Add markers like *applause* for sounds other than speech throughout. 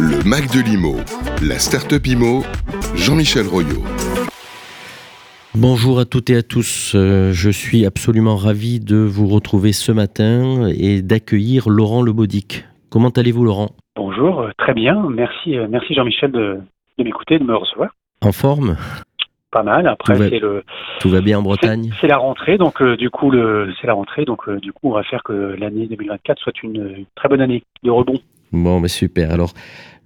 Le Mac de l'IMO, la start-up IMO, Jean-Michel Royot. Bonjour à toutes et à tous. Euh, je suis absolument ravi de vous retrouver ce matin et d'accueillir Laurent Lebaudic. Comment allez-vous, Laurent? Bonjour, euh, très bien. Merci, euh, merci Jean-Michel de, de m'écouter, de me recevoir. En forme? Pas mal. Après, Tout va- c'est le, Tout va bien en Bretagne? C'est la rentrée, donc euh, du coup, le, c'est la rentrée, donc euh, du coup, on va faire que l'année 2024 soit une, une très bonne année de rebond. Bon, bah super. Alors,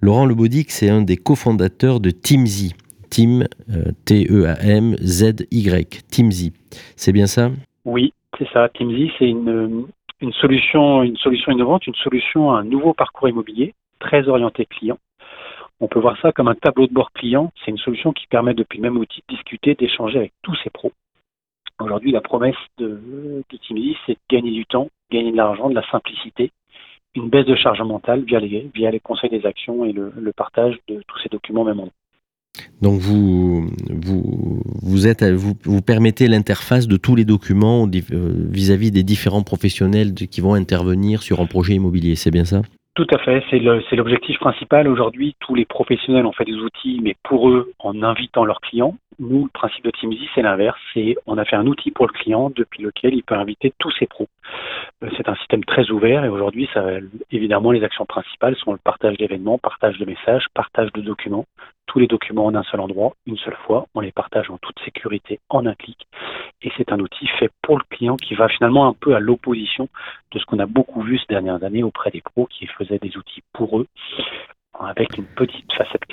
Laurent Lebaudic, c'est un des cofondateurs de Teamzy. Team, euh, T-E-A-M-Z-Y. Teamzy. C'est bien ça? Oui, c'est ça. Teamzy, c'est une, une solution, une solution innovante, une solution à un nouveau parcours immobilier très orienté client. On peut voir ça comme un tableau de bord client. C'est une solution qui permet depuis le même outil de discuter, d'échanger avec tous ses pros. Aujourd'hui, la promesse de, de Teamzy, c'est de gagner du temps, gagner de l'argent, de la simplicité, une baisse de charge mentale via les, via les conseils des actions et le, le partage de tous ces documents même en Donc, vous, vous, vous, êtes, vous, vous permettez l'interface de tous les documents euh, vis-à-vis des différents professionnels qui vont intervenir sur un projet immobilier. C'est bien ça? Tout à fait, c'est l'objectif principal. Aujourd'hui, tous les professionnels ont fait des outils, mais pour eux, en invitant leurs clients. Nous, le principe de Teamzy, c'est l'inverse. C'est on a fait un outil pour le client depuis lequel il peut inviter tous ses pros. Euh, C'est un système très ouvert et aujourd'hui, évidemment, les actions principales sont le partage d'événements, partage de messages, partage de documents. Tous les documents en un seul endroit, une seule fois. On les partage en toute sécurité, en un clic. Et c'est un outil fait pour le client qui va finalement un peu à l'opposition de ce qu'on a beaucoup vu ces dernières années auprès des pros qui faisaient des outils pour eux avec une petite facette.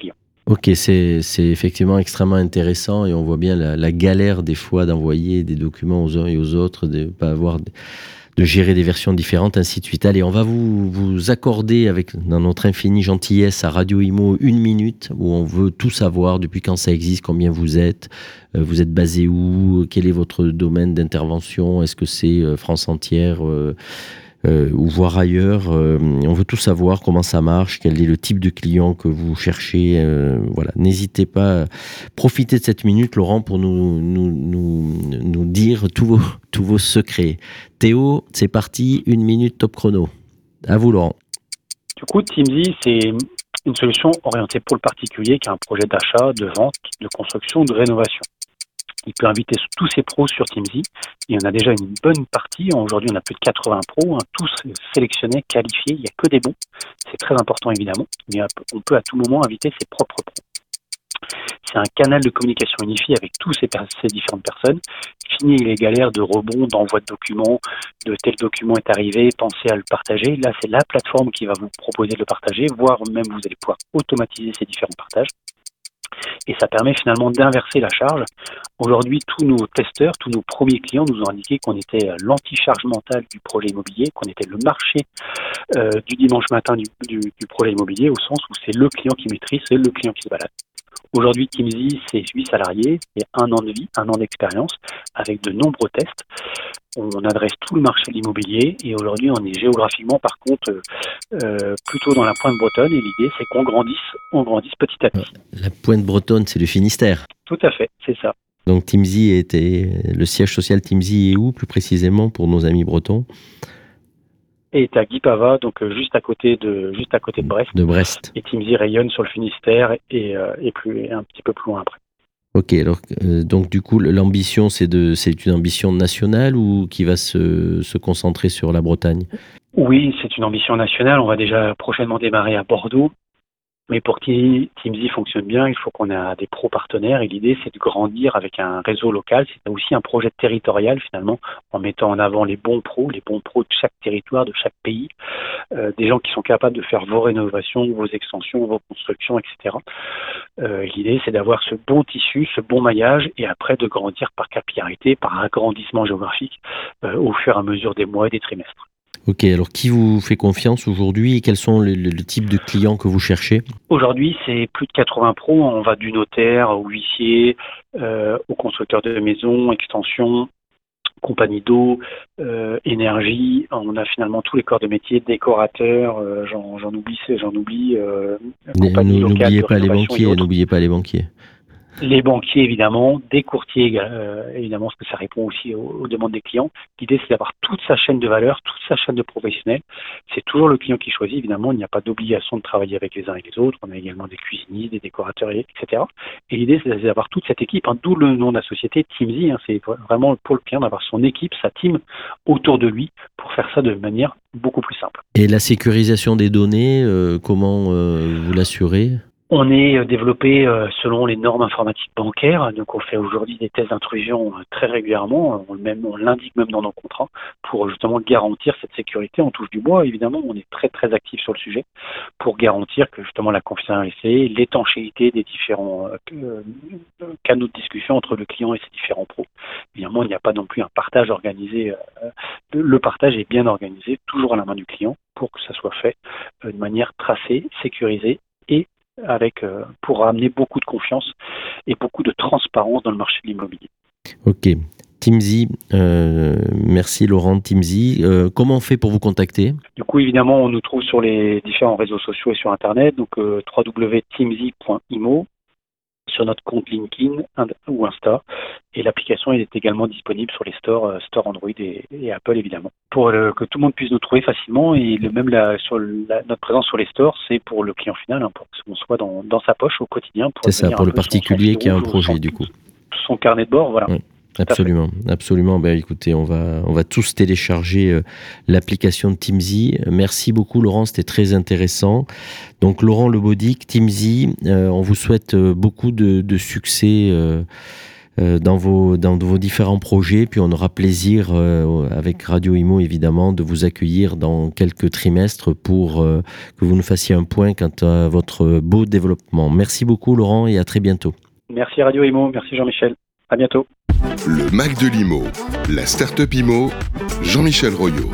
Ok, c'est effectivement extrêmement intéressant et on voit bien la, galère des fois d'envoyer des documents aux uns et aux autres, de pas avoir de, gérer des versions différentes, ainsi de suite. Allez, on va vous, vous accorder avec dans notre infinie gentillesse à Radio Imo une minute où on veut tout savoir depuis quand ça existe, combien vous êtes, euh, vous êtes basé où, quel est votre domaine d'intervention, est-ce que c'est euh, France entière euh, ou voir ailleurs. Euh, on veut tout savoir, comment ça marche, quel est le type de client que vous cherchez. euh, voilà, n'hésitez pas. Profitez de cette minute, Laurent, pour nous, nous, nous, nous dire tous vos, *laughs* tous vos secrets. Théo, c'est parti, une minute top chrono. À vous, Laurent. Du coup, Teamzy, c'est une solution orientée pour le particulier qui a un projet d'achat, de vente, de construction, de rénovation. Il peut inviter tous ses pros sur Teamzy. Il y en a déjà une bonne partie. Aujourd'hui, on a plus de 80 pros, hein, tous sélectionnés, qualifiés. Il n'y a que des bons. C'est très important, évidemment. Mais on peut à tout moment inviter ses propres pros. C'est un canal de communication unifié avec tous ces, ces différentes personnes. Fini les galères de rebond, d'envoi de documents, de tel document est arrivé, pensez à le partager. Là, c'est la plateforme qui va vous proposer de le partager, voire même vous allez pouvoir automatiser ces différents partages. Et ça permet finalement d'inverser la charge. Aujourd'hui, tous nos testeurs, tous nos premiers clients nous ont indiqué qu'on était euh, l'anti-charge mentale du projet immobilier, qu'on était le marché euh, du dimanche matin du, du, du projet immobilier, au sens où c'est le client qui maîtrise, c'est le client qui se balade. Aujourd'hui, Teamzy, c'est 8 salariés, c'est un an de vie, un an d'expérience, avec de nombreux tests. On adresse tout le marché de l'immobilier et aujourd'hui, on est géographiquement, par contre, euh, euh, plutôt dans la pointe bretonne et l'idée, c'est qu'on grandisse, on grandisse petit à petit. La pointe bretonne, c'est le Finistère. Tout à fait, c'est ça. Donc Teamzy était le siège social Teamzy est où plus précisément pour nos amis bretons? Et est à Guipava, donc euh, juste à côté de juste à côté de Brest. de Brest. Et Teamzy rayonne sur le Finistère et, euh, et plus et un petit peu plus loin après. Ok, alors euh, donc du coup l'ambition c'est de c'est une ambition nationale ou qui va se, se concentrer sur la Bretagne? Oui, c'est une ambition nationale. On va déjà prochainement démarrer à Bordeaux. Mais pour que Teamzy fonctionne bien, il faut qu'on ait des pros partenaires et l'idée c'est de grandir avec un réseau local. C'est aussi un projet territorial finalement en mettant en avant les bons pros, les bons pros de chaque territoire, de chaque pays, euh, des gens qui sont capables de faire vos rénovations, vos extensions, vos constructions, etc. Euh, l'idée c'est d'avoir ce bon tissu, ce bon maillage et après de grandir par capillarité, par agrandissement géographique euh, au fur et à mesure des mois et des trimestres. Ok, alors qui vous fait confiance aujourd'hui et quels sont le, le, le type de clients que vous cherchez Aujourd'hui, c'est plus de 80 pros. On va du notaire au huissier, euh, au constructeur de maisons, extension, compagnie d'eau, euh, énergie. On a finalement tous les corps de métier, décorateurs, euh, j'en oublie, j'en oublie. pas les banquiers, n'oubliez pas les banquiers. Les banquiers, évidemment, des courtiers, euh, évidemment, parce que ça répond aussi aux, demandes des clients. L'idée, c'est d'avoir toute sa chaîne de valeur, toute sa chaîne de professionnels. C'est toujours le client qui choisit, évidemment, il n'y a pas d'obligation de travailler avec les uns et les autres. On a également des cuisinistes, des décorateurs, etc. Et l'idée, c'est d'avoir toute cette équipe, hein, d'où le nom de la société, Teamzy. Hein, c'est vraiment pour le client d'avoir son équipe, sa team autour de lui pour faire ça de manière beaucoup plus simple. Et la sécurisation des données, euh, comment euh, vous l'assurez? On est euh, développé euh, selon les normes informatiques bancaires, donc on fait aujourd'hui des tests d'intrusion euh, très régulièrement, on, l'indique même dans nos contrats pour justement garantir cette sécurité. On touche du bois, évidemment, on est très très actif sur le sujet pour garantir que justement la confidentialité, l'étanchéité des différents canaux de discussion entre le client et ses différents pros. Évidemment, il n'y a pas non plus un partage organisé. le partage est bien organisé, toujours à la main du client pour que ça soit fait de manière tracée, sécurisée et avec, euh, pour amener beaucoup de confiance et beaucoup de transparence dans le marché de l'immobilier. Ok. Timzy, euh, merci Laurent Timzy. Euh, comment on fait pour vous contacter? Du coup, évidemment, on nous trouve sur les différents réseaux sociaux et sur Internet, donc www.timzy.imo sur notre compte LinkedIn ou Insta. Et l'application est également disponible sur les stores, euh, store Android et, Apple évidemment. Pour que tout le monde puisse nous trouver facilement et le, même la, sur notre présence sur les stores, c'est pour le client final, hein, pour qu'on soit dans, sa poche au quotidien. C'est ça, pour le particulier qui a un projet du coup. Son carnet de bord, voilà. Absolument, absolument. Ben, écoutez, on va, on va tous télécharger euh, l'application de Teamzy. Merci beaucoup, Laurent, c'était très intéressant. Donc, Laurent Lebaudic, Teamzy, euh, on vous souhaite euh, beaucoup de, succès dans, vos, dans vos différents projets. Puis, on aura plaisir, avec Radio Imo, évidemment, de vous accueillir dans quelques trimestres pour que vous nous fassiez un point quant à votre beau développement. Merci beaucoup, Laurent, et à très bientôt. Merci Radio Imo, merci Jean-Michel. À bientôt. Le Mac de l'IMO, la Startup IMO, Jean-Michel Royot.